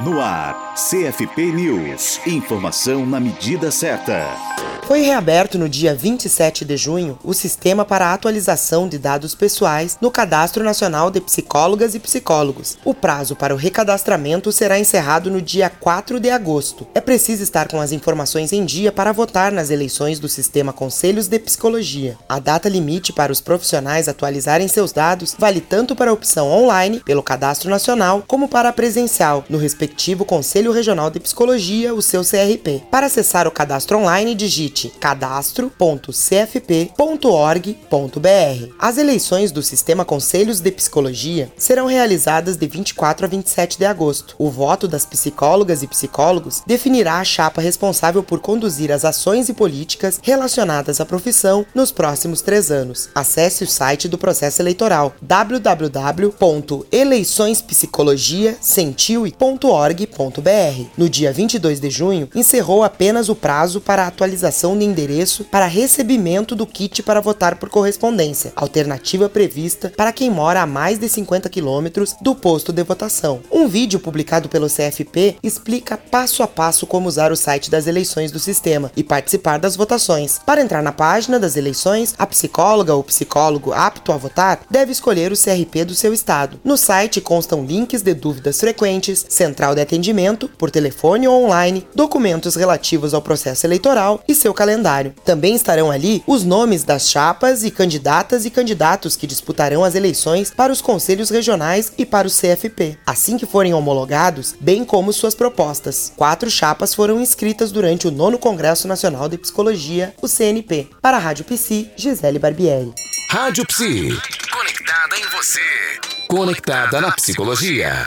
No ar, CFP News. Informação na medida certa. Foi reaberto no dia 27 de junho o sistema para atualização de dados pessoais no Cadastro Nacional de Psicólogas e Psicólogos. O prazo para o recadastramento será encerrado no dia 4 de agosto. É preciso estar com as informações em dia para votar nas eleições do sistema Conselhos de Psicologia. A data limite para os profissionais atualizarem seus dados vale tanto para a opção online, pelo Cadastro Nacional, como para a presencial, no respectivo Conselho Regional de Psicologia, o seu CRP. Para acessar o cadastro online, digite cadastro.cfp.org.br. As eleições do Sistema Conselhos de Psicologia serão realizadas de 24 a 27 de agosto. O voto das psicólogas e psicólogos definirá a chapa responsável por conduzir as ações e políticas relacionadas à profissão nos próximos três anos. Acesse o site do processo eleitoral www.eleiçõespsicologiacentiu.org.br. No dia 22 de junho, encerrou apenas o prazo para a atualização de endereço para recebimento do kit para votar por correspondência, alternativa prevista para quem mora a mais de 50 quilômetros do posto de votação. Um vídeo publicado pelo CFP explica passo a passo como usar o site das eleições do sistema e participar das votações. Para entrar na página das eleições, a psicóloga ou psicólogo apto a votar deve escolher o CRP do seu estado. No site constam links de dúvidas frequentes, central de atendimento, por telefone ou online, documentos relativos ao processo eleitoral e seu calendário. Também estarão ali os nomes das chapas e candidatas e candidatos que disputarão as eleições para os conselhos regionais e para o CFP, assim que forem homologados, bem como suas propostas. Quatro chapas foram inscritas durante o nono Congresso Nacional de Psicologia, o CNP. Para a Rádio Psi, Gisele Barbieri. Rádio Psi. Conectada em você. Conectada na psicologia.